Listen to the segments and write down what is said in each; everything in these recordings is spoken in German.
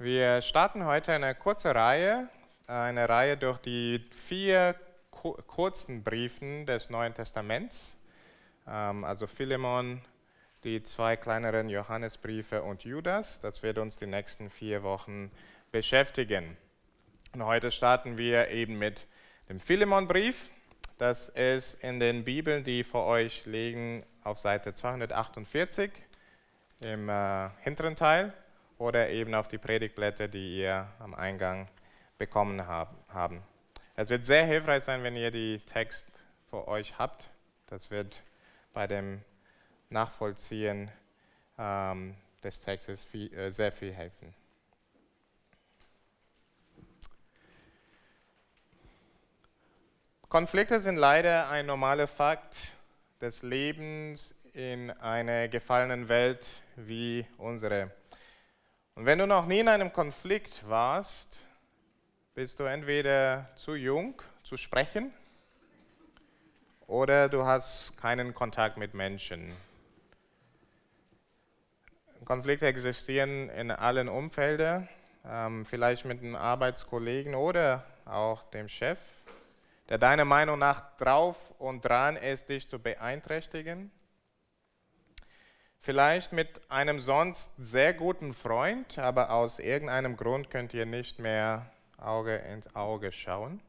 Wir starten heute eine kurze Reihe, eine Reihe durch die vier kurzen Briefen des Neuen Testaments, ähm, also Philemon, die zwei kleineren Johannesbriefe und Judas. Das wird uns die nächsten vier Wochen beschäftigen. Und heute starten wir eben mit dem Philemonbrief. Das ist in den Bibeln, die vor euch liegen, auf Seite 248 im äh, hinteren Teil oder eben auf die Predigtblätter, die ihr am Eingang bekommen haben. Es wird sehr hilfreich sein, wenn ihr die Text vor euch habt. Das wird bei dem Nachvollziehen ähm, des Textes viel, äh, sehr viel helfen. Konflikte sind leider ein normaler Fakt des Lebens in einer gefallenen Welt wie unsere. Und wenn du noch nie in einem Konflikt warst, bist du entweder zu jung zu sprechen oder du hast keinen Kontakt mit Menschen. Konflikte existieren in allen Umfeldern, ähm, vielleicht mit einem Arbeitskollegen oder auch dem Chef, der deiner Meinung nach drauf und dran ist, dich zu beeinträchtigen. Vielleicht mit einem sonst sehr guten Freund, aber aus irgendeinem Grund könnt ihr nicht mehr Auge in Auge schauen.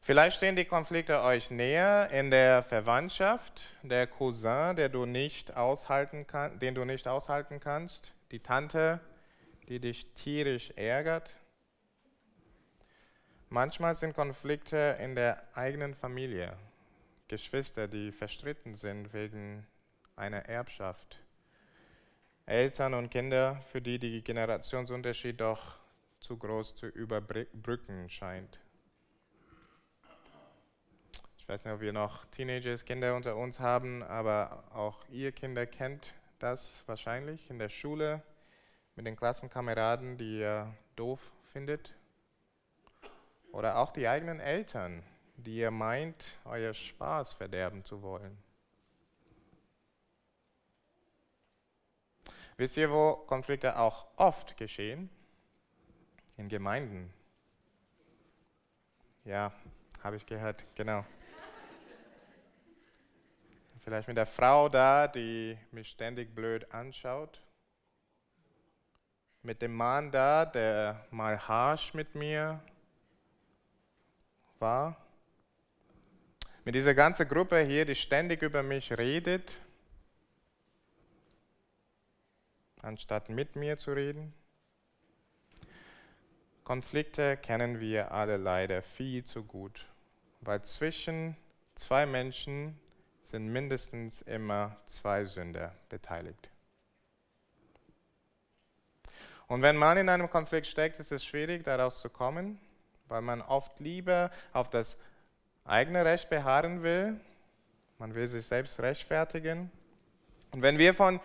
Vielleicht stehen die Konflikte euch näher in der Verwandtschaft, der Cousin, der du nicht aushalten kann, den du nicht aushalten kannst, die Tante, die dich tierisch ärgert. Manchmal sind Konflikte in der eigenen Familie, Geschwister, die verstritten sind wegen einer Erbschaft. Eltern und Kinder, für die die Generationsunterschied doch zu groß zu überbrücken scheint. Ich weiß nicht, ob wir noch Teenagers, Kinder unter uns haben, aber auch ihr Kinder kennt das wahrscheinlich in der Schule mit den Klassenkameraden, die ihr doof findet. Oder auch die eigenen Eltern, die ihr meint, euer Spaß verderben zu wollen. Wisst ihr, wo Konflikte auch oft geschehen? In Gemeinden. Ja, habe ich gehört, genau. Vielleicht mit der Frau da, die mich ständig blöd anschaut. Mit dem Mann da, der mal harsch mit mir war. Mit dieser ganzen Gruppe hier, die ständig über mich redet, anstatt mit mir zu reden. Konflikte kennen wir alle leider viel zu gut, weil zwischen zwei Menschen sind mindestens immer zwei Sünder beteiligt. Und wenn man in einem Konflikt steckt, ist es schwierig, daraus zu kommen, weil man oft lieber auf das eigene Recht beharren will. Man will sich selbst rechtfertigen. Und wenn wir von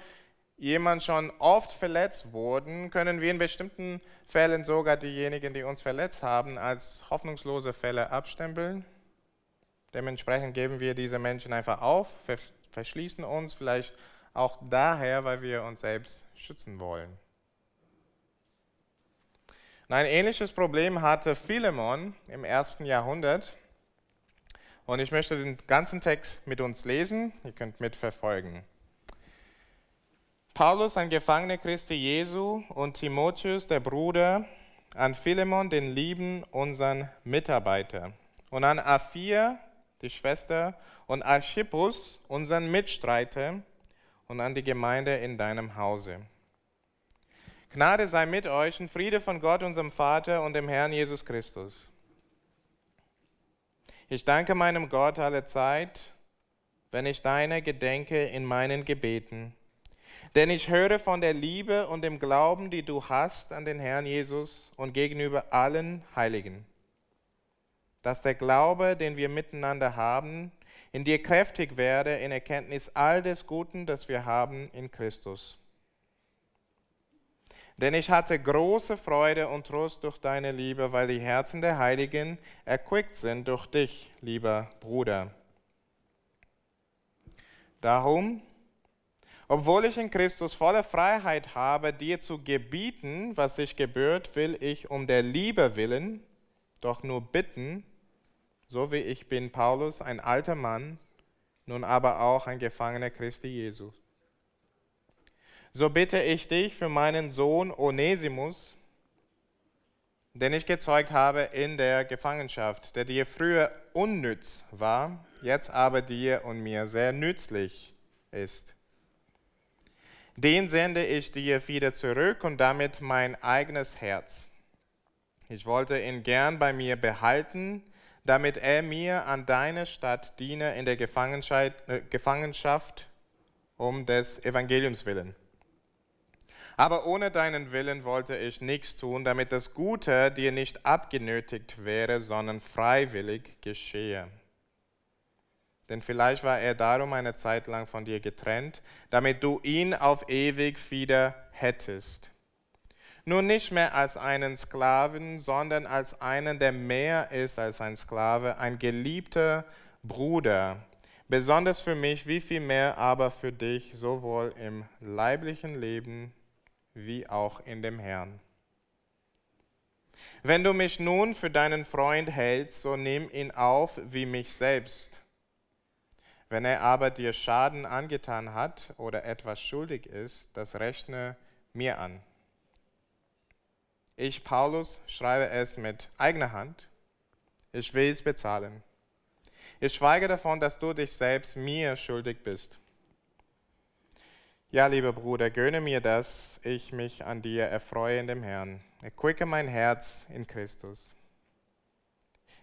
jemand schon oft verletzt wurden, können wir in bestimmten Fällen sogar diejenigen, die uns verletzt haben, als hoffnungslose Fälle abstempeln Dementsprechend geben wir diese Menschen einfach auf, verschließen uns vielleicht auch daher, weil wir uns selbst schützen wollen. ein ähnliches Problem hatte Philemon im ersten Jahrhundert. Und ich möchte den ganzen Text mit uns lesen. Ihr könnt mitverfolgen. Paulus, ein Gefangener Christi Jesu, und Timotheus, der Bruder, an Philemon, den lieben, unseren Mitarbeiter, und an Aphia, die Schwester, und Archippus, unseren Mitstreiter, und an die Gemeinde in deinem Hause. Gnade sei mit euch und Friede von Gott, unserem Vater und dem Herrn Jesus Christus. Ich danke meinem Gott alle Zeit, wenn ich deine gedenke in meinen Gebeten. Denn ich höre von der Liebe und dem Glauben, die du hast an den Herrn Jesus und gegenüber allen Heiligen dass der Glaube, den wir miteinander haben, in dir kräftig werde in Erkenntnis all des Guten, das wir haben in Christus. Denn ich hatte große Freude und Trost durch deine Liebe, weil die Herzen der Heiligen erquickt sind durch dich, lieber Bruder. Darum, Obwohl ich in Christus volle Freiheit habe, dir zu gebieten, was sich gebührt, will ich um der Liebe willen doch nur bitten, so wie ich bin, Paulus, ein alter Mann, nun aber auch ein Gefangener Christi Jesu. So bitte ich dich für meinen Sohn Onesimus, den ich gezeugt habe in der Gefangenschaft, der dir früher unnütz war, jetzt aber dir und mir sehr nützlich ist. Den sende ich dir wieder zurück und damit mein eigenes Herz. Ich wollte ihn gern bei mir behalten, damit er mir an deiner Stadt diene in der äh, Gefangenschaft um des Evangeliums willen. Aber ohne deinen Willen wollte ich nichts tun, damit das Gute dir nicht abgenötigt wäre, sondern freiwillig geschehe. Denn vielleicht war er darum eine Zeit lang von dir getrennt, damit du ihn auf ewig wieder hättest. Nur nicht mehr als einen Sklaven, sondern als einen, der mehr ist als ein Sklave, ein geliebter Bruder, besonders für mich, wie viel mehr aber für dich, sowohl im leiblichen Leben wie auch in dem Herrn. Wenn du mich nun für deinen Freund hältst, so nimm ihn auf wie mich selbst. Wenn er aber dir Schaden angetan hat oder etwas schuldig ist, das rechne mir an. Ich, Paulus, schreibe es mit eigener Hand. Ich will es bezahlen. Ich schweige davon, dass du dich selbst mir schuldig bist. Ja, lieber Bruder, gönne mir, dass ich mich an dir erfreue in dem Herrn. Erquicke mein Herz in Christus.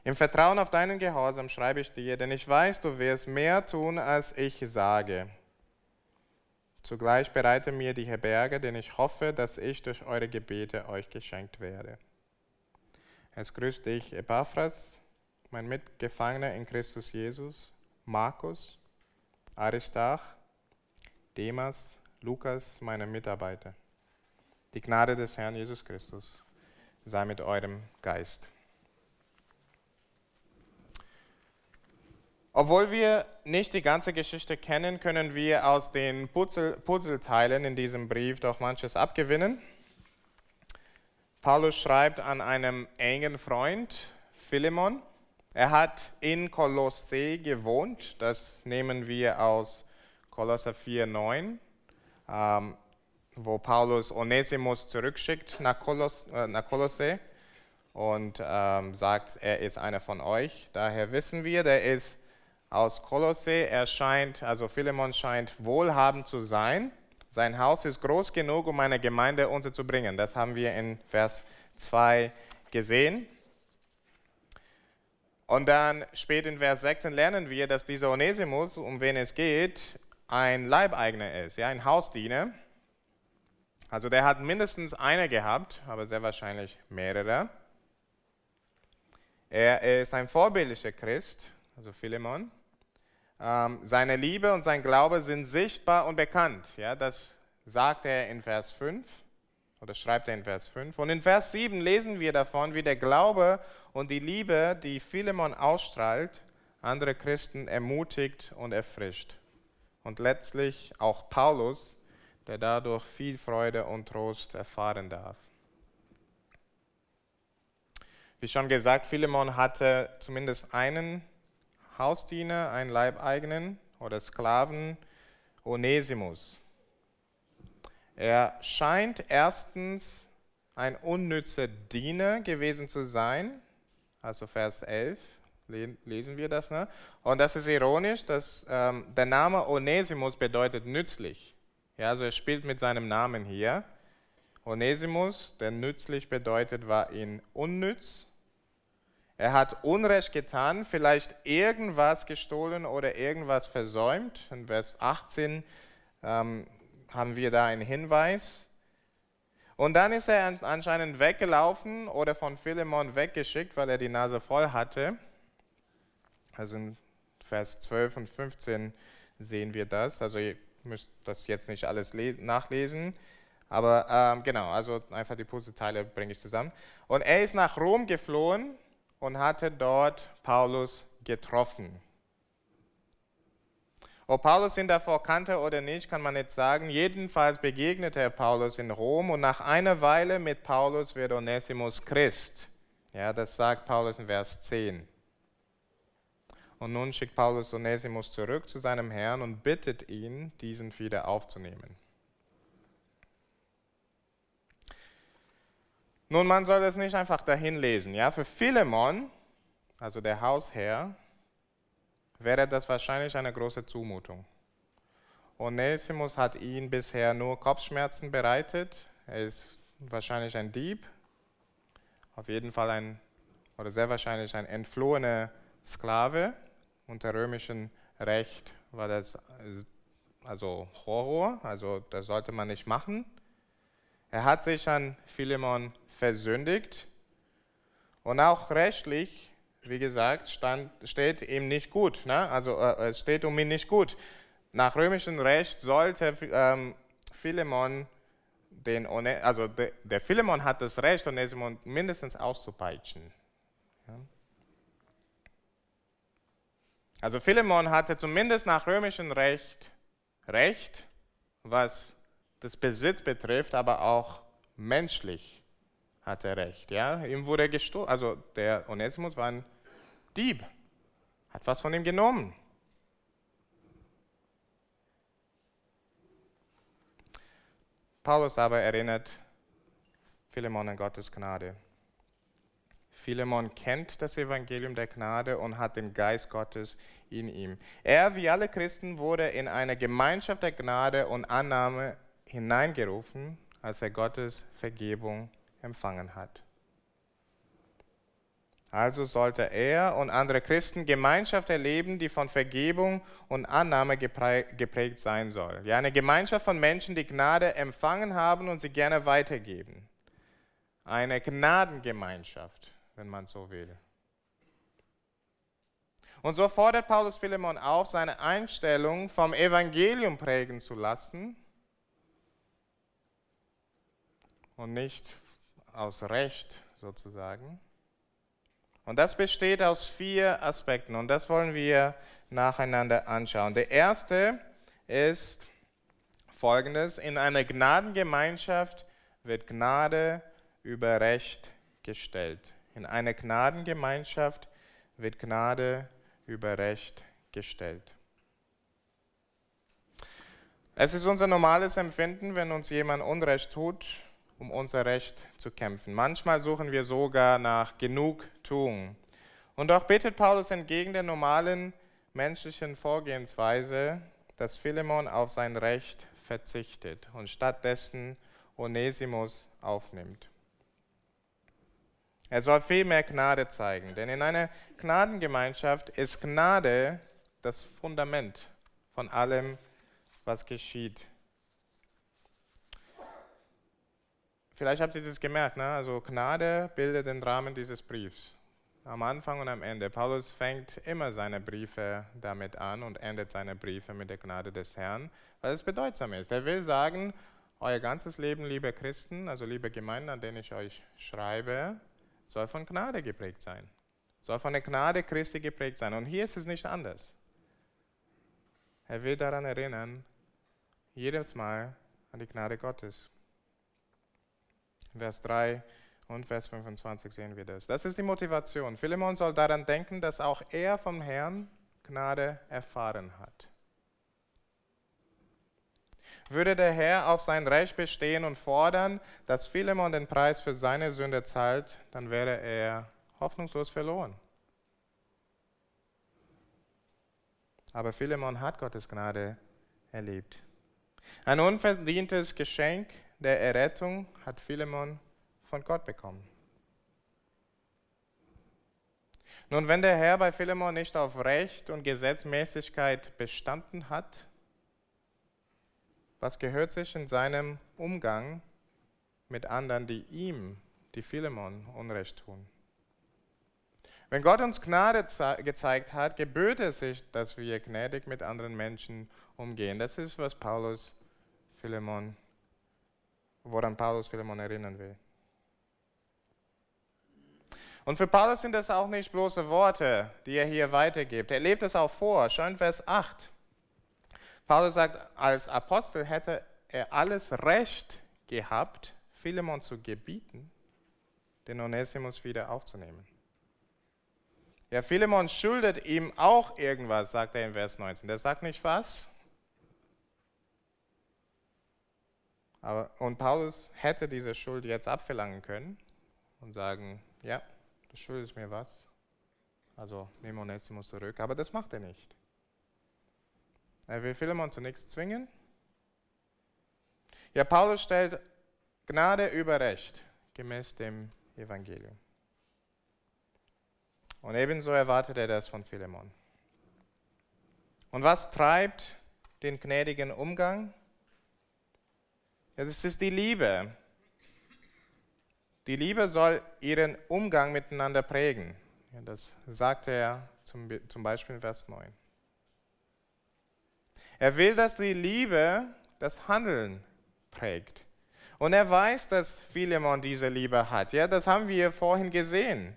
Im Vertrauen auf deinen Gehorsam schreibe ich dir, denn ich weiß, du wirst mehr tun, als ich sage. Zugleich bereite mir die Herberge, denn ich hoffe, dass ich durch eure Gebete euch geschenkt werde. Es grüßt dich, Epaphras, mein Mitgefangener in Christus Jesus, Markus, Aristarch, Demas, Lukas, meine Mitarbeiter. Die Gnade des Herrn Jesus Christus sei mit eurem Geist. Obwohl wir nicht die ganze Geschichte kennen, können wir aus den Puzzleteilen in diesem Brief doch manches abgewinnen. Paulus schreibt an einem engen Freund, Philemon. Er hat in Kolosse gewohnt, das nehmen wir aus Kolosser 4,9, ähm, wo Paulus Onesimus zurückschickt nach, Kolos, äh, nach Kolosse und ähm, sagt, er ist einer von euch. Daher wissen wir, der ist aus Kolosse. Er scheint, also Philemon scheint wohlhabend zu sein. Sein Haus ist groß genug, um eine Gemeinde unterzubringen. Das haben wir in Vers 2 gesehen. Und dann später in Vers 16 lernen wir, dass dieser Onesimus, um wen es geht, ein Leibeigner ist, ja, ein Hausdiener. Also der hat mindestens eine gehabt, aber sehr wahrscheinlich mehrere. Er ist ein vorbildlicher Christ, also Philemon. Ähm, seine Liebe und sein Glaube sind sichtbar und bekannt. Ja, das sagt er in Vers 5 oder schreibt er in Vers 5. Und in Vers 7 lesen wir davon, wie der Glaube und die Liebe, die Philemon ausstrahlt, andere Christen ermutigt und erfrischt und letztlich auch Paulus, der dadurch viel Freude und Trost erfahren darf. Wie schon gesagt, Philemon hatte zumindest einen Hausdiener, einen Leibeigenen oder Sklaven, Onesimus. Er scheint erstens ein unnützer Diener gewesen zu sein, also Vers 11 lesen wir das. Ne? Und das ist ironisch, dass ähm, der Name Onesimus bedeutet nützlich. Ja, also er spielt mit seinem Namen hier. Onesimus, der nützlich bedeutet, war ihn unnütz. Er hat Unrecht getan, vielleicht irgendwas gestohlen oder irgendwas versäumt. In Vers 18 ähm, haben wir da einen Hinweis. Und dann ist er anscheinend weggelaufen oder von Philemon weggeschickt, weil er die Nase voll hatte. Also in Vers 12 und 15 sehen wir das. Also ihr müsst das jetzt nicht alles nachlesen. Aber ähm, genau, also einfach die Puzzleteile bringe ich zusammen. Und er ist nach Rom geflohen und hatte dort Paulus getroffen. Ob Paulus ihn davor kannte oder nicht, kann man nicht sagen. Jedenfalls begegnete er Paulus in Rom und nach einer Weile mit Paulus wird Onesimus Christ. Ja, das sagt Paulus in Vers 10. Und nun schickt Paulus Onesimus zurück zu seinem Herrn und bittet ihn, diesen wieder aufzunehmen. Nun, man soll das nicht einfach dahin lesen. Ja? Für Philemon, also der Hausherr, wäre das wahrscheinlich eine große Zumutung. Onesimus hat ihn bisher nur Kopfschmerzen bereitet. Er ist wahrscheinlich ein Dieb, auf jeden Fall ein, oder sehr wahrscheinlich ein entflohener Sklave. Unter römischem Recht war das also Horror, also das sollte man nicht machen. Er hat sich an Philemon versündigt und auch rechtlich wie gesagt, stand, steht ihm nicht gut. Ne? Also äh, es steht um ihn nicht gut. Nach römischem Recht sollte ähm, Philemon den, also de, der Philemon hat das Recht, Onesimon mindestens auszupeitschen. Ja? Also Philemon hatte zumindest nach römischem Recht Recht, was das Besitz betrifft, aber auch menschlich hat er Recht. Ja? Ihm wurde gestohlen, also der Onesimus war ein Dieb, hat was von ihm genommen. Paulus aber erinnert Philemon an Gottes Gnade. Philemon kennt das Evangelium der Gnade und hat den Geist Gottes in ihm. Er, wie alle Christen, wurde in eine Gemeinschaft der Gnade und Annahme hineingerufen, als er Gottes Vergebung empfangen hat. Also sollte er und andere Christen Gemeinschaft erleben, die von Vergebung und Annahme geprägt sein soll. Ja, eine Gemeinschaft von Menschen, die Gnade empfangen haben und sie gerne weitergeben. Eine Gnadengemeinschaft, wenn man so will. Und so fordert Paulus Philemon auf, seine Einstellung vom Evangelium prägen zu lassen und nicht aus Recht sozusagen. Und das besteht aus vier Aspekten und das wollen wir nacheinander anschauen. Der erste ist folgendes. In einer Gnadengemeinschaft wird Gnade über Recht gestellt. In einer Gnadengemeinschaft wird Gnade über Recht gestellt. Es ist unser normales Empfinden, wenn uns jemand Unrecht tut, um unser Recht zu kämpfen. Manchmal suchen wir sogar nach Genugtuung. Und doch bittet Paulus entgegen der normalen menschlichen Vorgehensweise, dass Philemon auf sein Recht verzichtet und stattdessen Onesimus aufnimmt. Er soll viel mehr Gnade zeigen, denn in einer Gnadengemeinschaft ist Gnade das Fundament von allem, was geschieht Vielleicht habt ihr das gemerkt, ne? also Gnade bildet den Rahmen dieses Briefs. Am Anfang und am Ende. Paulus fängt immer seine Briefe damit an und endet seine Briefe mit der Gnade des Herrn, weil es bedeutsam ist. Er will sagen, euer ganzes Leben, liebe Christen, also liebe Gemeinden, an denen ich euch schreibe, soll von Gnade geprägt sein. Soll von der Gnade Christi geprägt sein. Und hier ist es nicht anders. Er will daran erinnern, jedes Mal an die Gnade Gottes. Vers 3 und Vers 25 sehen wir das. Das ist die Motivation. Philemon soll daran denken, dass auch er vom Herrn Gnade erfahren hat. Würde der Herr auf sein Recht bestehen und fordern, dass Philemon den Preis für seine Sünde zahlt, dann wäre er hoffnungslos verloren. Aber Philemon hat Gottes Gnade erlebt. Ein unverdientes Geschenk der Errettung hat Philemon von Gott bekommen. Nun, wenn der Herr bei Philemon nicht auf Recht und Gesetzmäßigkeit bestanden hat, was gehört sich in seinem Umgang mit anderen, die ihm, die Philemon, Unrecht tun? Wenn Gott uns Gnade gezeigt hat, gebührt es sich, dass wir gnädig mit anderen Menschen umgehen. Das ist, was Paulus Philemon woran Paulus Philemon erinnern will. Und für Paulus sind das auch nicht bloße Worte, die er hier weitergibt. Er lebt es auch vor. Schau in Vers 8. Paulus sagt, als Apostel hätte er alles Recht gehabt, Philemon zu gebieten, den Onesimus wieder aufzunehmen. Ja, Philemon schuldet ihm auch irgendwas, sagt er in Vers 19. Der sagt nicht was. Aber, und Paulus hätte diese Schuld jetzt abverlangen können und sagen, ja, du schuldest mir was. Also nimm Onesimus zurück. Aber das macht er nicht. Er will Philemon zu nichts zwingen. Ja, Paulus stellt Gnade über Recht gemäß dem Evangelium. Und ebenso erwartet er das von Philemon. Und was treibt den gnädigen Umgang? Ja, das ist die Liebe. Die Liebe soll ihren Umgang miteinander prägen. Ja, das sagt er zum, zum Beispiel in Vers 9. Er will, dass die Liebe das Handeln prägt. Und er weiß, dass Philemon diese Liebe hat. Ja, das haben wir vorhin gesehen.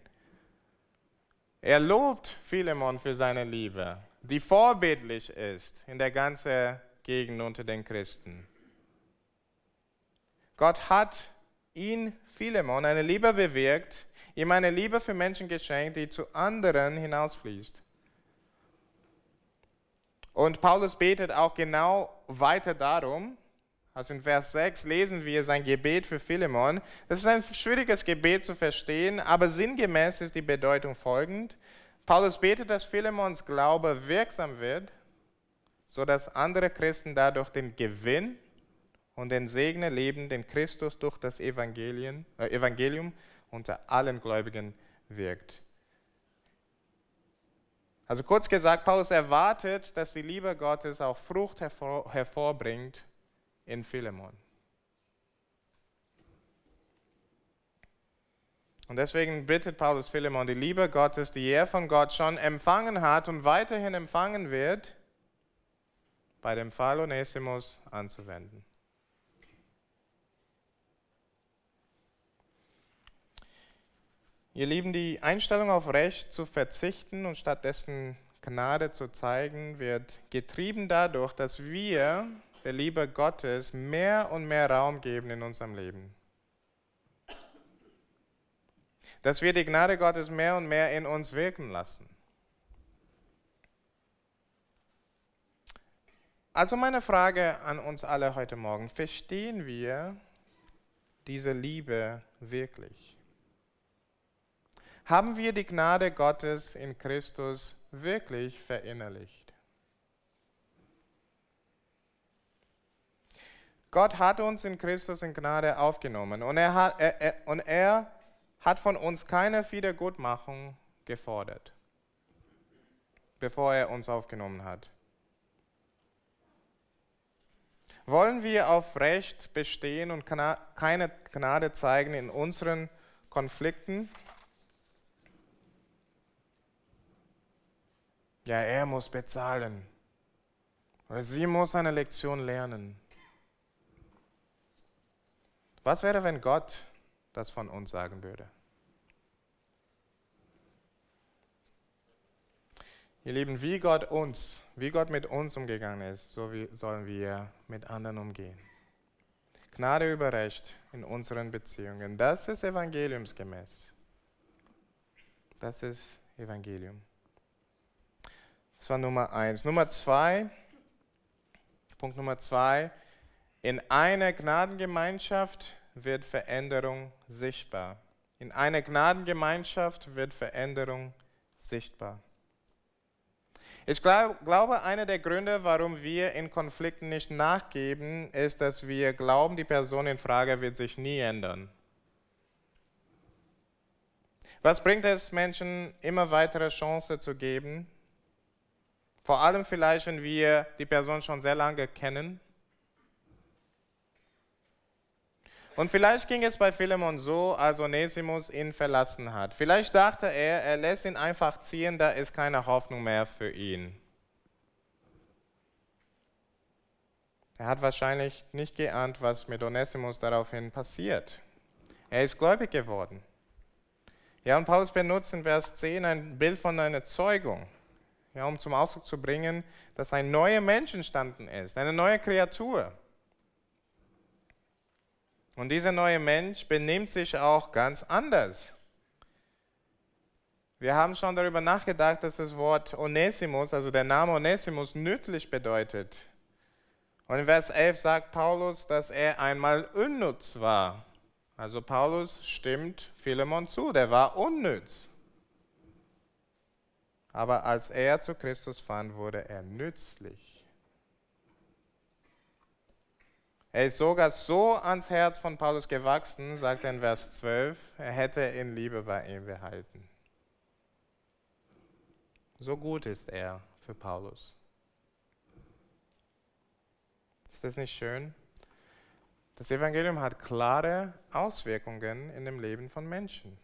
Er lobt Philemon für seine Liebe, die vorbildlich ist in der ganzen Gegend unter den Christen. Gott hat ihn, Philemon, eine Liebe bewirkt, ihm eine Liebe für Menschen geschenkt, die zu anderen hinausfließt. Und Paulus betet auch genau weiter darum, also in Vers 6 lesen wir sein Gebet für Philemon. Das ist ein schwieriges Gebet zu verstehen, aber sinngemäß ist die Bedeutung folgend. Paulus betet, dass Philemons Glaube wirksam wird, sodass andere Christen dadurch den Gewinn und den Segen erleben, den Christus durch das Evangelium, äh, Evangelium unter allen Gläubigen wirkt. Also kurz gesagt, Paulus erwartet, dass die Liebe Gottes auch Frucht hervor, hervorbringt in Philemon. Und deswegen bittet Paulus Philemon, die Liebe Gottes, die er von Gott schon empfangen hat und weiterhin empfangen wird, bei dem Fall Onesimus anzuwenden. Ihr Lieben, die Einstellung auf Recht zu verzichten und stattdessen Gnade zu zeigen, wird getrieben dadurch, dass wir der Liebe Gottes mehr und mehr Raum geben in unserem Leben. Dass wir die Gnade Gottes mehr und mehr in uns wirken lassen. Also meine Frage an uns alle heute Morgen, verstehen wir diese Liebe wirklich? Haben wir die Gnade Gottes in Christus wirklich verinnerlicht? Gott hat uns in Christus in Gnade aufgenommen und er hat, er, er, und er hat von uns keine Wiedergutmachung gefordert, bevor er uns aufgenommen hat. Wollen wir auf Recht bestehen und keine Gnade zeigen in unseren Konflikten? Ja, er muss bezahlen. Oder sie muss eine Lektion lernen. Was wäre, wenn Gott das von uns sagen würde? Ihr Lieben, wie Gott uns, wie Gott mit uns umgegangen ist, so sollen wir mit anderen umgehen. Gnade über Recht in unseren Beziehungen, das ist evangeliumsgemäß. Das ist Evangelium. Das war Nummer eins. Nummer zwei, Punkt Nummer zwei, in einer Gnadengemeinschaft wird Veränderung sichtbar. In einer Gnadengemeinschaft wird Veränderung sichtbar. Ich glaub, glaube, einer der Gründe, warum wir in Konflikten nicht nachgeben, ist, dass wir glauben, die Person in Frage wird sich nie ändern. Was bringt es Menschen, immer weitere Chancen zu geben? Vor allem vielleicht, wenn wir die Person schon sehr lange kennen Und vielleicht ging es bei Philemon so, als Onesimus ihn verlassen hat. Vielleicht dachte er, er lässt ihn einfach ziehen, da ist keine Hoffnung mehr für ihn. Er hat wahrscheinlich nicht geahnt, was mit Onesimus daraufhin passiert. Er ist gläubig geworden. Ja, und Paulus benutzt in Vers 10 ein Bild von einer Zeugung. Ja, um zum Ausdruck zu bringen, dass ein neuer Mensch entstanden ist, eine neue Kreatur. Und dieser neue Mensch benimmt sich auch ganz anders. Wir haben schon darüber nachgedacht, dass das Wort Onesimus, also der Name Onesimus, nützlich bedeutet. Und in Vers 11 sagt Paulus, dass er einmal unnütz war. Also Paulus stimmt Philemon zu, der war unnütz. Aber als er zu Christus fand, wurde er nützlich. Er ist sogar so ans Herz von Paulus gewachsen, sagt er in Vers 12, er hätte in Liebe bei ihm behalten. So gut ist er für Paulus. Ist das nicht schön? Das Evangelium hat klare Auswirkungen in dem Leben von Menschen.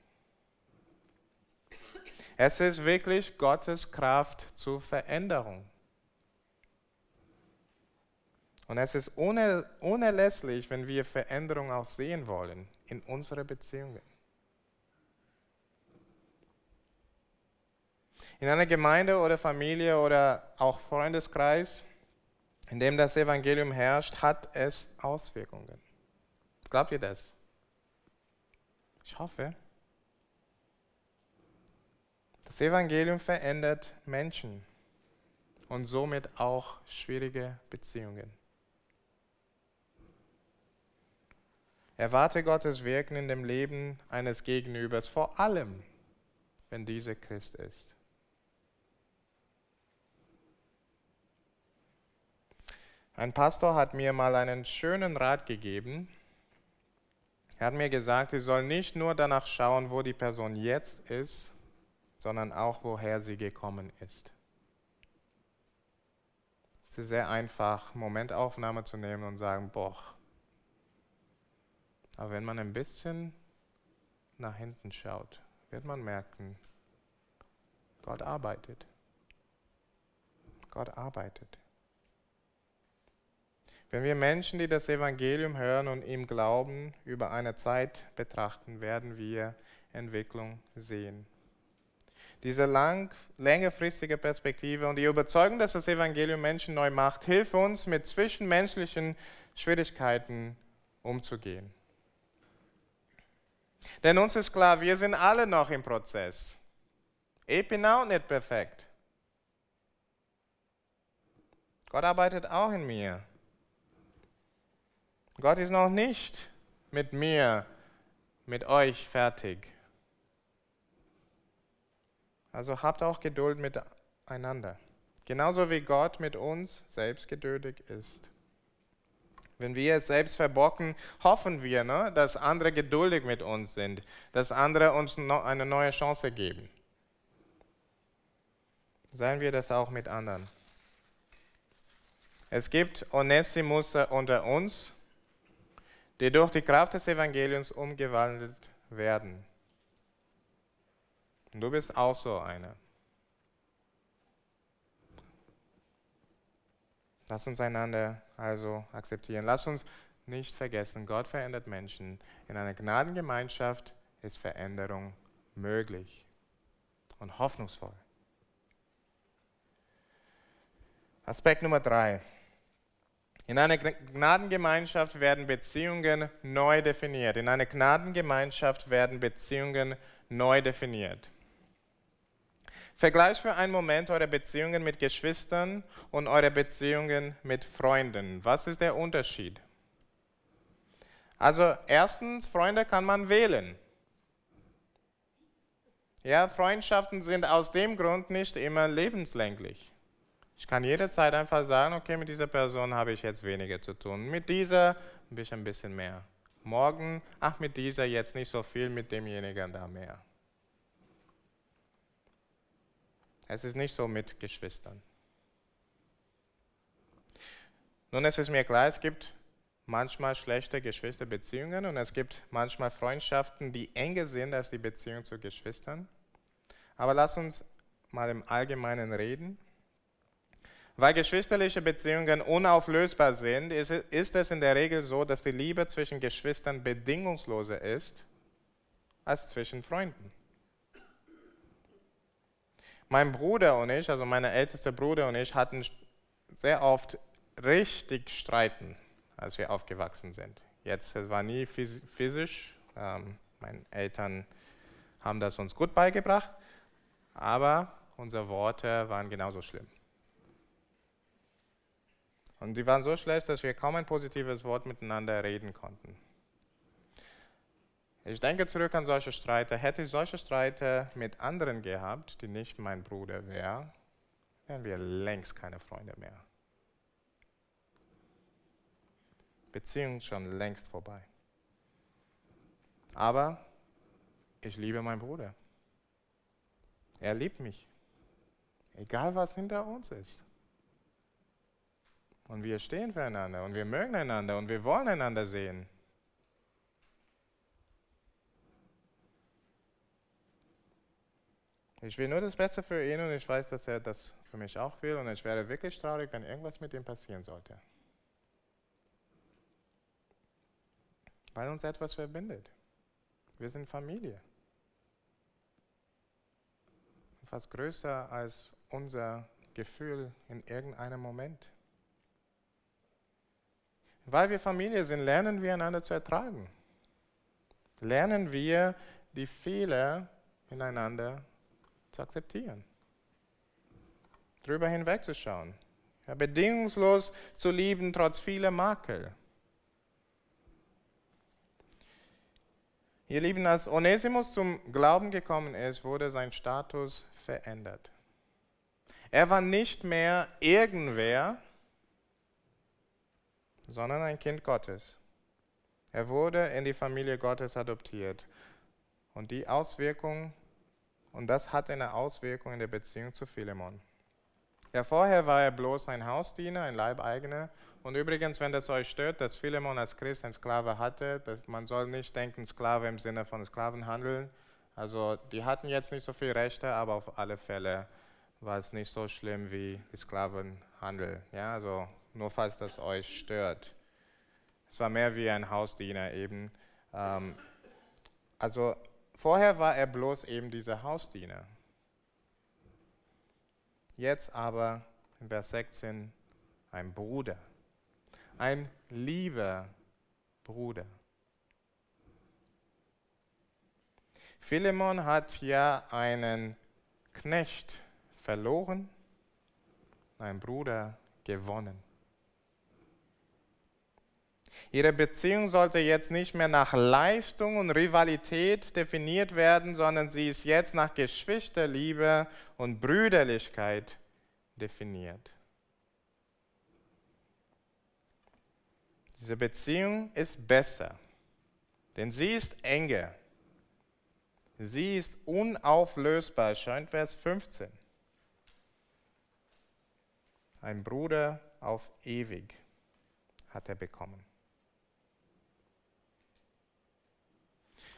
Es ist wirklich Gottes Kraft zur Veränderung. Und es ist unerlässlich, wenn wir Veränderung auch sehen wollen in unsere Beziehungen. In einer Gemeinde oder Familie oder auch Freundeskreis, in dem das Evangelium herrscht, hat es Auswirkungen. Glaubt ihr das? Ich hoffe. Das Evangelium verändert Menschen und somit auch schwierige Beziehungen. Erwarte Gottes Wirken in dem Leben eines Gegenübers, vor allem wenn dieser Christ ist. Ein Pastor hat mir mal einen schönen Rat gegeben. Er hat mir gesagt, ich soll nicht nur danach schauen, wo die Person jetzt ist, sondern auch, woher sie gekommen ist. Es ist sehr einfach, Momentaufnahme zu nehmen und sagen, boah. Aber wenn man ein bisschen nach hinten schaut, wird man merken, Gott arbeitet. Gott arbeitet. Wenn wir Menschen, die das Evangelium hören und ihm glauben, über eine Zeit betrachten, werden wir Entwicklung sehen. Diese lang, längerfristige Perspektive und die Überzeugung, dass das Evangelium Menschen neu macht, hilft uns, mit zwischenmenschlichen Schwierigkeiten umzugehen. Denn uns ist klar, wir sind alle noch im Prozess. Ich bin auch nicht perfekt. Gott arbeitet auch in mir. Gott ist noch nicht mit mir, mit euch fertig. Also habt auch Geduld miteinander. Genauso wie Gott mit uns selbst geduldig ist. Wenn wir es selbst verbocken, hoffen wir, ne, dass andere geduldig mit uns sind, dass andere uns eine neue Chance geben. Seien wir das auch mit anderen. Es gibt Onesimus unter uns, die durch die Kraft des Evangeliums umgewandelt werden. Und du bist auch so einer. Lass uns einander also akzeptieren. Lass uns nicht vergessen, Gott verändert Menschen. In einer Gnadengemeinschaft ist Veränderung möglich und hoffnungsvoll. Aspekt Nummer drei. In einer Gnadengemeinschaft werden Beziehungen neu definiert. In einer Gnadengemeinschaft werden Beziehungen neu definiert. Vergleich für einen Moment eure Beziehungen mit Geschwistern und eure Beziehungen mit Freunden. Was ist der Unterschied? Also erstens, Freunde kann man wählen. Ja, Freundschaften sind aus dem Grund nicht immer lebenslänglich. Ich kann jederzeit einfach sagen, okay, mit dieser Person habe ich jetzt weniger zu tun. Mit dieser ein bisschen, ein bisschen mehr. Morgen, ach, mit dieser jetzt nicht so viel, mit demjenigen da mehr. Es ist nicht so mit Geschwistern. Nun, es ist mir klar, es gibt manchmal schlechte Geschwisterbeziehungen und es gibt manchmal Freundschaften, die enger sind als die Beziehung zu Geschwistern. Aber lass uns mal im Allgemeinen reden. Weil geschwisterliche Beziehungen unauflösbar sind, ist es in der Regel so, dass die Liebe zwischen Geschwistern bedingungsloser ist als zwischen Freunden. Mein Bruder und ich, also mein ältester Bruder und ich, hatten sehr oft richtig streiten, als wir aufgewachsen sind. Jetzt, es war nie physisch. Ähm, meine Eltern haben das uns gut beigebracht, aber unsere Worte waren genauso schlimm. Und die waren so schlecht, dass wir kaum ein positives Wort miteinander reden konnten. Ich denke zurück an solche Streite. Hätte ich solche Streite mit anderen gehabt, die nicht mein Bruder wären, wären wir längst keine Freunde mehr. Beziehung schon längst vorbei. Aber ich liebe meinen Bruder. Er liebt mich. Egal was hinter uns ist. Und wir stehen füreinander und wir mögen einander und wir wollen einander sehen. Ich will nur das Beste für ihn und ich weiß, dass er das für mich auch will und ich wäre wirklich traurig, wenn irgendwas mit ihm passieren sollte. Weil uns etwas verbindet. Wir sind Familie. Fast größer als unser Gefühl in irgendeinem Moment. Weil wir Familie sind, lernen wir einander zu ertragen. Lernen wir die Fehler ineinander zu akzeptieren. Drüber hinwegzuschauen. Ja, bedingungslos zu lieben, trotz vieler Makel. Ihr Lieben, als Onesimus zum Glauben gekommen ist, wurde sein Status verändert. Er war nicht mehr irgendwer, sondern ein Kind Gottes. Er wurde in die Familie Gottes adoptiert. Und die Auswirkung und das hat eine Auswirkung in der Beziehung zu Philemon. Ja, vorher war er bloß ein Hausdiener, ein Leibeigener. Und übrigens, wenn das euch stört, dass Philemon als Christ einen Sklave hatte, dass man soll nicht denken, Sklave im Sinne von Sklavenhandel. Also die hatten jetzt nicht so viele Rechte, aber auf alle Fälle war es nicht so schlimm wie Sklavenhandel. Ja, also nur falls das euch stört. Es war mehr wie ein Hausdiener eben. Ähm, also Vorher war er bloß eben dieser Hausdiener. Jetzt aber in Vers 16 ein Bruder, ein lieber Bruder. Philemon hat ja einen Knecht verloren, einen Bruder gewonnen. Ihre Beziehung sollte jetzt nicht mehr nach Leistung und Rivalität definiert werden, sondern sie ist jetzt nach Geschwisterliebe und Brüderlichkeit definiert. Diese Beziehung ist besser, denn sie ist enger. Sie ist unauflösbar, scheint Vers 15. Ein Bruder auf ewig hat er bekommen.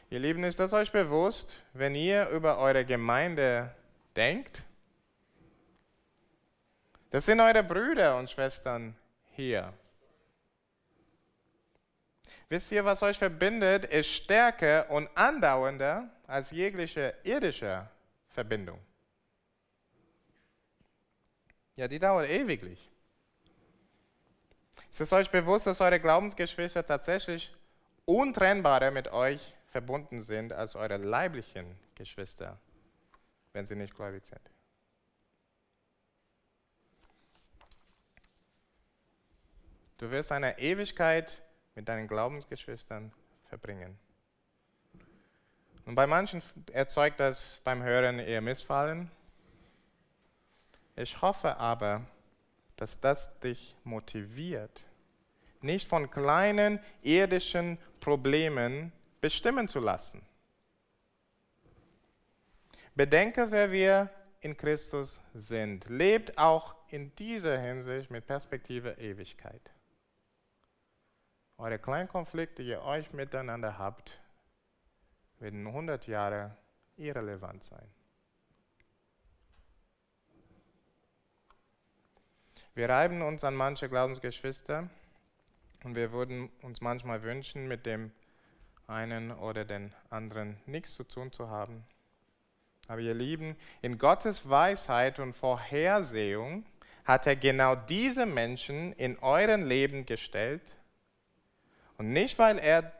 Ihr Lieben, ist das euch bewusst, wenn ihr über eure Gemeinde denkt? Das sind eure Brüder und Schwestern hier. Wisst ihr, was euch verbindet, ist stärker und andauernder als jegliche irdische Verbindung. Ja, die dauert ewiglich. Ist es euch bewusst, dass eure Glaubensgeschwister tatsächlich untrennbarer mit euch verbunden sind als eure leiblichen Geschwister, wenn sie nicht gläubig sind. Du wirst eine Ewigkeit mit deinen Glaubensgeschwistern verbringen. Und bei manchen erzeugt das beim Hören eher Missfallen. Ich hoffe aber, dass das dich motiviert, nicht von kleinen irdischen Problemen bestimmen zu lassen. Bedenke, wer wir in Christus sind. Lebt auch in dieser Hinsicht mit Perspektive Ewigkeit. Eure kleinen Konflikte, die ihr euch miteinander habt, werden 100 Jahre irrelevant sein. Wir reiben uns an manche Glaubensgeschwister und wir würden uns manchmal wünschen, mit dem einen oder den anderen nichts zu tun zu haben. Aber ihr Lieben, in Gottes Weisheit und Vorhersehung hat er genau diese Menschen in euren Leben gestellt. Und nicht, weil er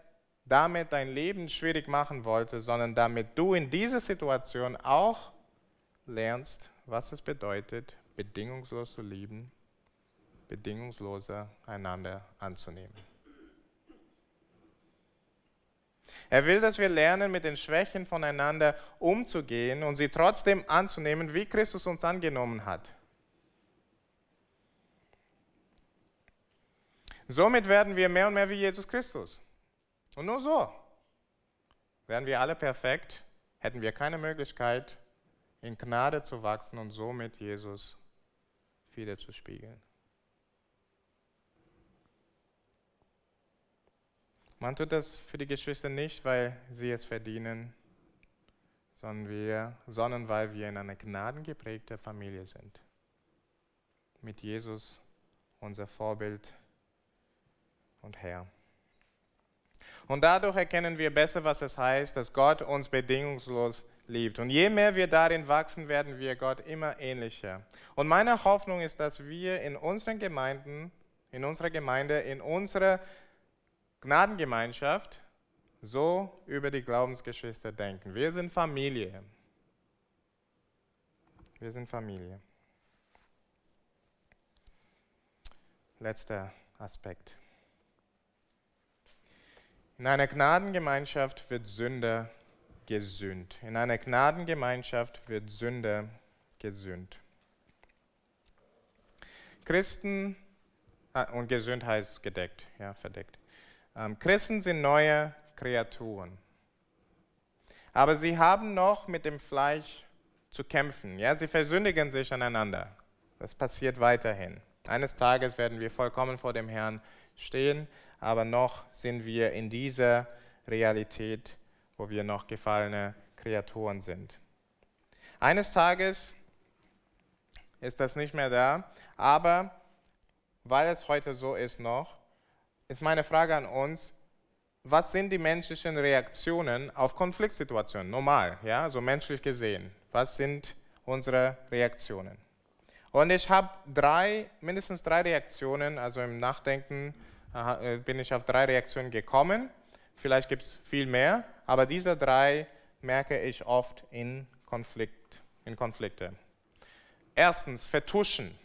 damit dein Leben schwierig machen wollte, sondern damit du in dieser Situation auch lernst, was es bedeutet, bedingungslos zu lieben, bedingungsloser einander anzunehmen. Er will, dass wir lernen, mit den Schwächen voneinander umzugehen und sie trotzdem anzunehmen, wie Christus uns angenommen hat. Somit werden wir mehr und mehr wie Jesus Christus. Und nur so. Wären wir alle perfekt, hätten wir keine Möglichkeit, in Gnade zu wachsen und somit Jesus wieder zu spiegeln. Man tut das für die Geschwister nicht, weil sie es verdienen, sondern, wir, sondern weil wir in einer gnadengeprägten Familie sind. Mit Jesus, unser Vorbild und Herr. Und dadurch erkennen wir besser, was es heißt, dass Gott uns bedingungslos liebt. Und je mehr wir darin wachsen, werden wir Gott immer ähnlicher. Und meine Hoffnung ist, dass wir in unseren Gemeinden, in unserer Gemeinde, in unserer Gnadengemeinschaft so über die Glaubensgeschwister denken. Wir sind Familie. Wir sind Familie. Letzter Aspekt. In einer Gnadengemeinschaft wird Sünder gesünd. In einer Gnadengemeinschaft wird Sünder gesünd. Christen, ah, und gesünd heißt gedeckt, ja, verdeckt. Ähm, Christen sind neue Kreaturen. Aber sie haben noch mit dem Fleisch zu kämpfen. Ja? Sie versündigen sich aneinander. Das passiert weiterhin. Eines Tages werden wir vollkommen vor dem Herrn stehen, aber noch sind wir in dieser Realität, wo wir noch gefallene Kreaturen sind. Eines Tages ist das nicht mehr da, aber weil es heute so ist noch, ist meine Frage an uns, was sind die menschlichen Reaktionen auf Konfliktsituationen? Normal, ja, so menschlich gesehen. Was sind unsere Reaktionen? Und ich habe drei, mindestens drei Reaktionen, also im Nachdenken äh, bin ich auf drei Reaktionen gekommen. Vielleicht gibt es viel mehr, aber diese drei merke ich oft in, Konflikt, in Konflikte. Erstens, vertuschen.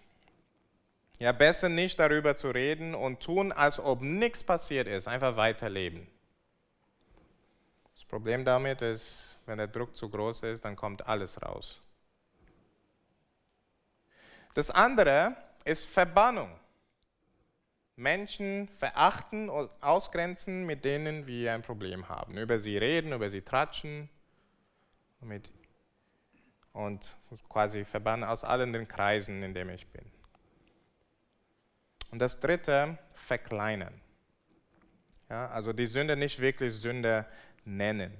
Ja, besser nicht darüber zu reden und tun, als ob nichts passiert ist. Einfach weiterleben. Das Problem damit ist, wenn der Druck zu groß ist, dann kommt alles raus. Das andere ist Verbannung. Menschen verachten und ausgrenzen, mit denen wir ein Problem haben. Über sie reden, über sie tratschen und quasi verbannen aus allen den Kreisen, in denen ich bin. Und das dritte, verkleinern. Ja, also die Sünde nicht wirklich Sünde nennen,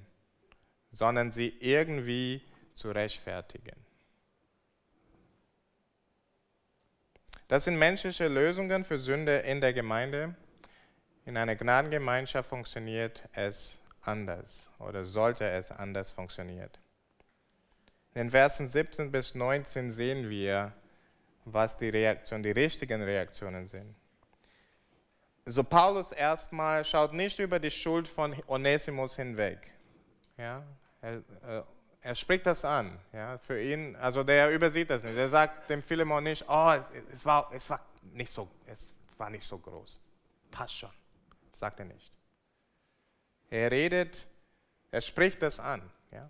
sondern sie irgendwie zu rechtfertigen. Das sind menschliche Lösungen für Sünde in der Gemeinde. In einer Gnadengemeinschaft funktioniert es anders oder sollte es anders funktionieren. In den Versen 17 bis 19 sehen wir, was die Reaktion, die richtigen Reaktionen sind. So Paulus erstmal schaut nicht über die Schuld von Onesimus hinweg. Ja, er, äh, er spricht das an. Ja, für ihn, also der übersieht das nicht. Er sagt dem Philemon nicht, oh, es war, es war nicht so, es war nicht so groß. Passt schon. sagt er nicht. Er redet, er spricht das an. Ja.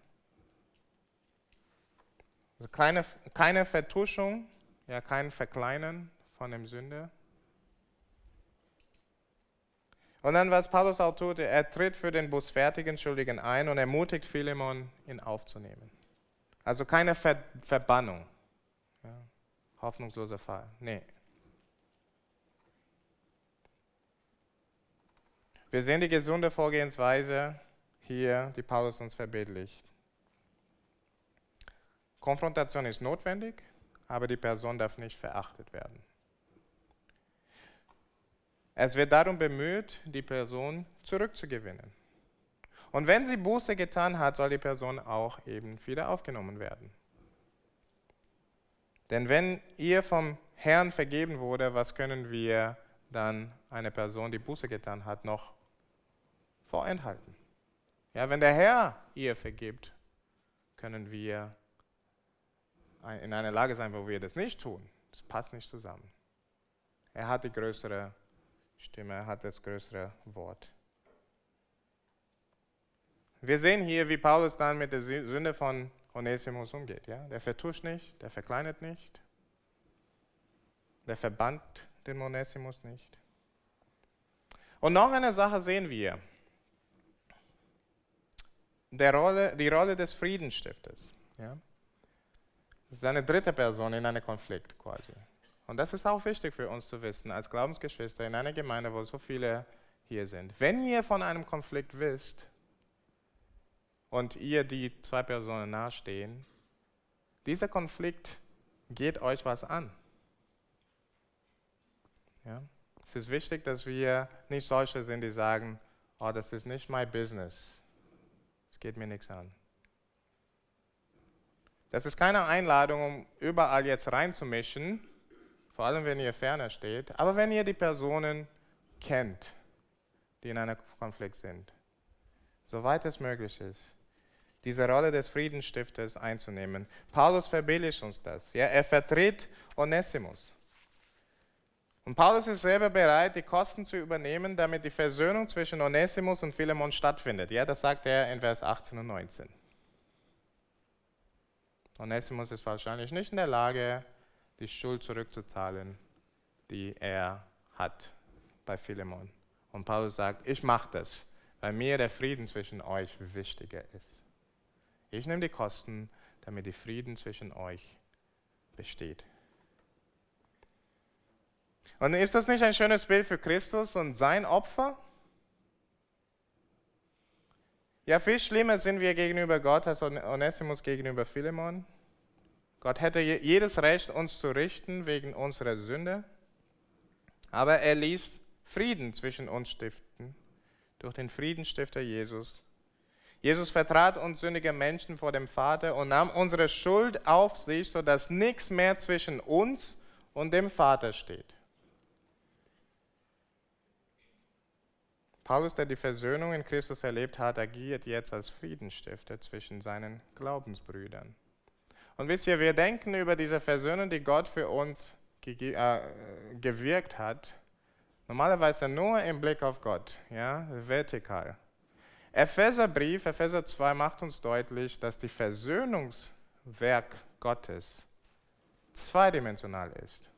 Also keine, keine Vertuschung, ja, kein Verkleinern von dem Sünder. Und dann, was Paulus auch tut, er tritt für den bußfertigen Schuldigen ein und ermutigt Philemon, ihn aufzunehmen. Also keine Ver Verbannung. Ja, hoffnungsloser Fall. Nee. Wir sehen die gesunde Vorgehensweise hier, die Paulus uns verbildlicht. Konfrontation ist notwendig, aber die Person darf nicht verachtet werden. Es wird darum bemüht, die Person zurückzugewinnen. Und wenn sie Buße getan hat, soll die Person auch eben wieder aufgenommen werden. Denn wenn ihr vom Herrn vergeben wurde, was können wir dann einer Person, die Buße getan hat, noch vorenthalten? Ja, wenn der Herr ihr vergibt, können wir in einer Lage sein, wo wir das nicht tun. Das passt nicht zusammen. Er hat die größere Stimme, er hat das größere Wort. Wir sehen hier, wie Paulus dann mit der Sünde von Onesimus umgeht. Ja? Der vertuscht nicht, der verkleinert nicht, der verbannt den Onesimus nicht. Und noch eine Sache sehen wir. Rolle, die Rolle des Friedensstifters. Ja? Das ist eine dritte Person in einem Konflikt quasi. Und das ist auch wichtig für uns zu wissen, als Glaubensgeschwister in einer Gemeinde, wo so viele hier sind. Wenn ihr von einem Konflikt wisst, und ihr, die zwei Personen nahestehen, dieser Konflikt geht euch was an. Ja? Es ist wichtig, dass wir nicht solche sind, die sagen, oh, das ist nicht mein Business. Es geht mir nichts an. Das ist keine Einladung, um überall jetzt reinzumischen, vor allem wenn ihr ferner steht, aber wenn ihr die Personen kennt, die in einem Konflikt sind, soweit es möglich ist, diese Rolle des Friedensstifters einzunehmen. Paulus verbildlicht uns das. Ja, er vertritt Onesimus. Und Paulus ist selber bereit, die Kosten zu übernehmen, damit die Versöhnung zwischen Onesimus und Philemon stattfindet. Ja, das sagt er in Vers 18 und 19. Onesimus ist wahrscheinlich nicht in der Lage, die Schuld zurückzuzahlen, die er hat bei Philemon. Und Paulus sagt, ich mache das, weil mir der Frieden zwischen euch wichtiger ist. Ich nehme die Kosten, damit der Frieden zwischen euch besteht. Und ist das nicht ein schönes Bild für Christus und sein Opfer? Ja, viel schlimmer sind wir gegenüber Gott als Onesimus gegenüber Philemon. Gott hätte jedes Recht, uns zu richten wegen unserer Sünde, aber er ließ Frieden zwischen uns stiften durch den Friedenstifter Jesus Jesus vertrat uns sündige Menschen vor dem Vater und nahm unsere Schuld auf sich, sodass nichts mehr zwischen uns und dem Vater steht. Paulus, der die Versöhnung in Christus erlebt hat, agiert jetzt als Friedensstifter zwischen seinen Glaubensbrüdern. Und wisst ihr, wir denken über diese Versöhnung, die Gott für uns äh, gewirkt hat, normalerweise nur im Blick auf Gott, ja, vertikal. Epheserbrief, Epheser 2 macht uns deutlich, dass die Versöhnungswerk Gottes zweidimensional ist.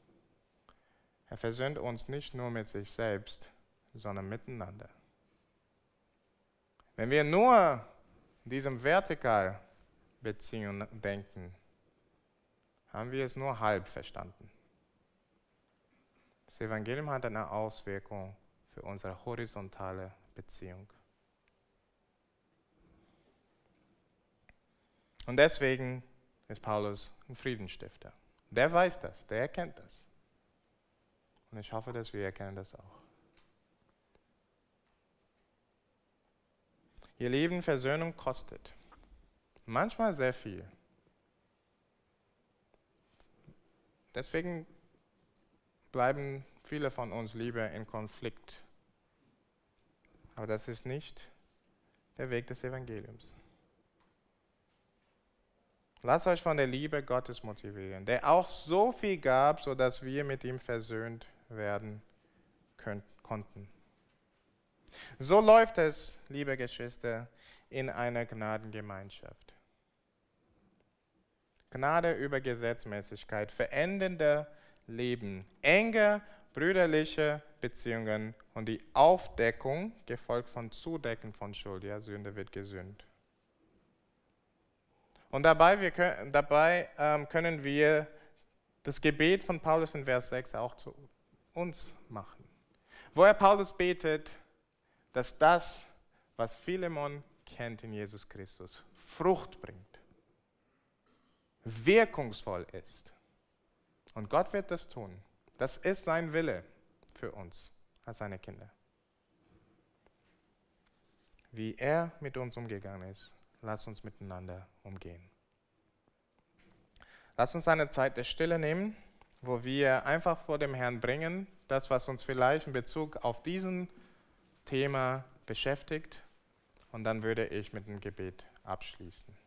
Er versöhnt uns nicht nur mit sich selbst, sondern miteinander. Wenn wir nur in diesem Vertikalbeziehung denken, haben wir es nur halb verstanden. Das Evangelium hat eine Auswirkung für unsere horizontale Beziehung. Und deswegen ist Paulus ein Friedensstifter. Der weiß das, der erkennt das. Und ich hoffe, dass wir erkennen das auch. Ihr Leben, Versöhnung kostet. Manchmal sehr viel. Deswegen bleiben viele von uns lieber in Konflikt. Aber das ist nicht der Weg des Evangeliums. Lasst euch von der Liebe Gottes motivieren, der auch so viel gab, sodass wir mit ihm versöhnt werden konnten. So läuft es, liebe Geschwister, in einer Gnadengemeinschaft. Gnade über Gesetzmäßigkeit, verändernde Leben, enge brüderliche Beziehungen und die Aufdeckung, gefolgt von Zudecken von Schuld. Ja, Sünde wird gesünd. Und dabei, wir können, dabei ähm, können wir das Gebet von Paulus in Vers 6 auch zu uns machen. Wo er Paulus betet, dass das, was Philemon kennt in Jesus Christus, Frucht bringt, wirkungsvoll ist. Und Gott wird das tun. Das ist sein Wille für uns als seine Kinder. wie er mit uns umgegangen ist, lass uns miteinander umgehen. Lass uns eine Zeit der Stille nehmen, wo wir einfach vor dem Herrn bringen, das, was uns vielleicht in Bezug auf diesen Thema beschäftigt. Und dann würde ich mit dem Gebet abschließen.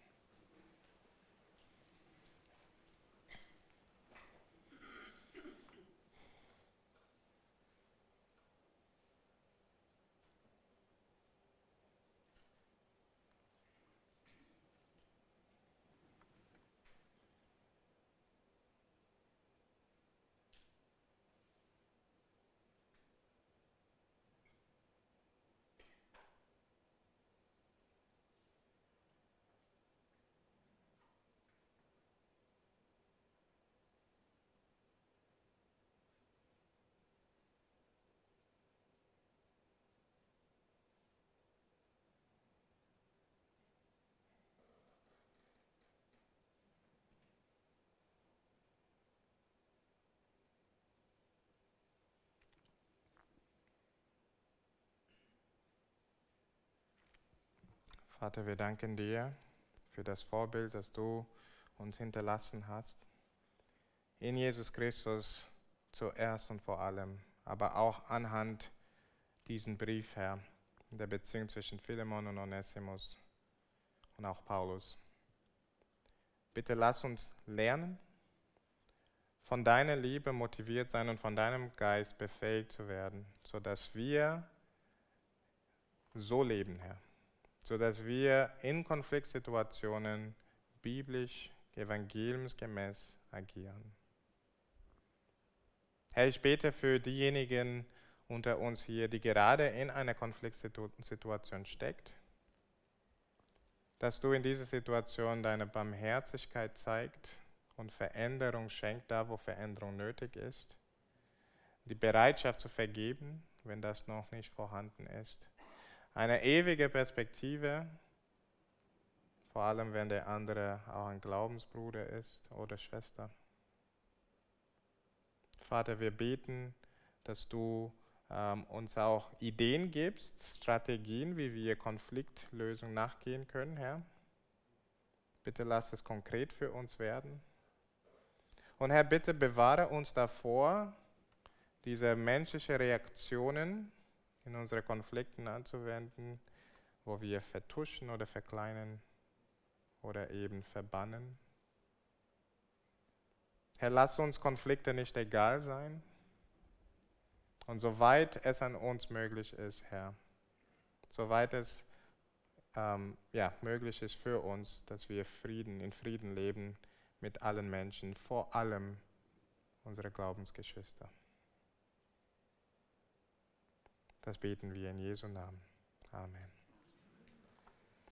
Vater, wir danken dir für das Vorbild, das du uns hinterlassen hast. In Jesus Christus zuerst und vor allem, aber auch anhand diesen Brief, Herr, der Beziehung zwischen Philemon und Onesimus und auch Paulus. Bitte lass uns lernen, von deiner Liebe motiviert sein und von deinem Geist befähigt zu werden, sodass wir so leben, Herr sodass wir in Konfliktsituationen biblisch, evangeliumsgemäß agieren. Herr, ich bete für diejenigen unter uns hier, die gerade in einer Konfliktsituation steckt, dass du in dieser Situation deine Barmherzigkeit zeigt und Veränderung schenkt, da wo Veränderung nötig ist. Die Bereitschaft zu vergeben, wenn das noch nicht vorhanden ist eine ewige Perspektive, vor allem wenn der andere auch ein Glaubensbruder ist oder Schwester. Vater, wir beten, dass du ähm, uns auch Ideen gibst, Strategien, wie wir Konfliktlösung nachgehen können, Herr. Bitte lass es konkret für uns werden. Und Herr, bitte bewahre uns davor, diese menschlichen Reaktionen in unsere Konflikten anzuwenden, wo wir vertuschen oder verkleinern oder eben verbannen. Herr, lass uns Konflikte nicht egal sein. Und soweit es an uns möglich ist, Herr, soweit es ähm, ja, möglich ist für uns, dass wir Frieden, in Frieden leben mit allen Menschen, vor allem unsere Glaubensgeschwister. Das beten wir in Jesu Namen. Amen.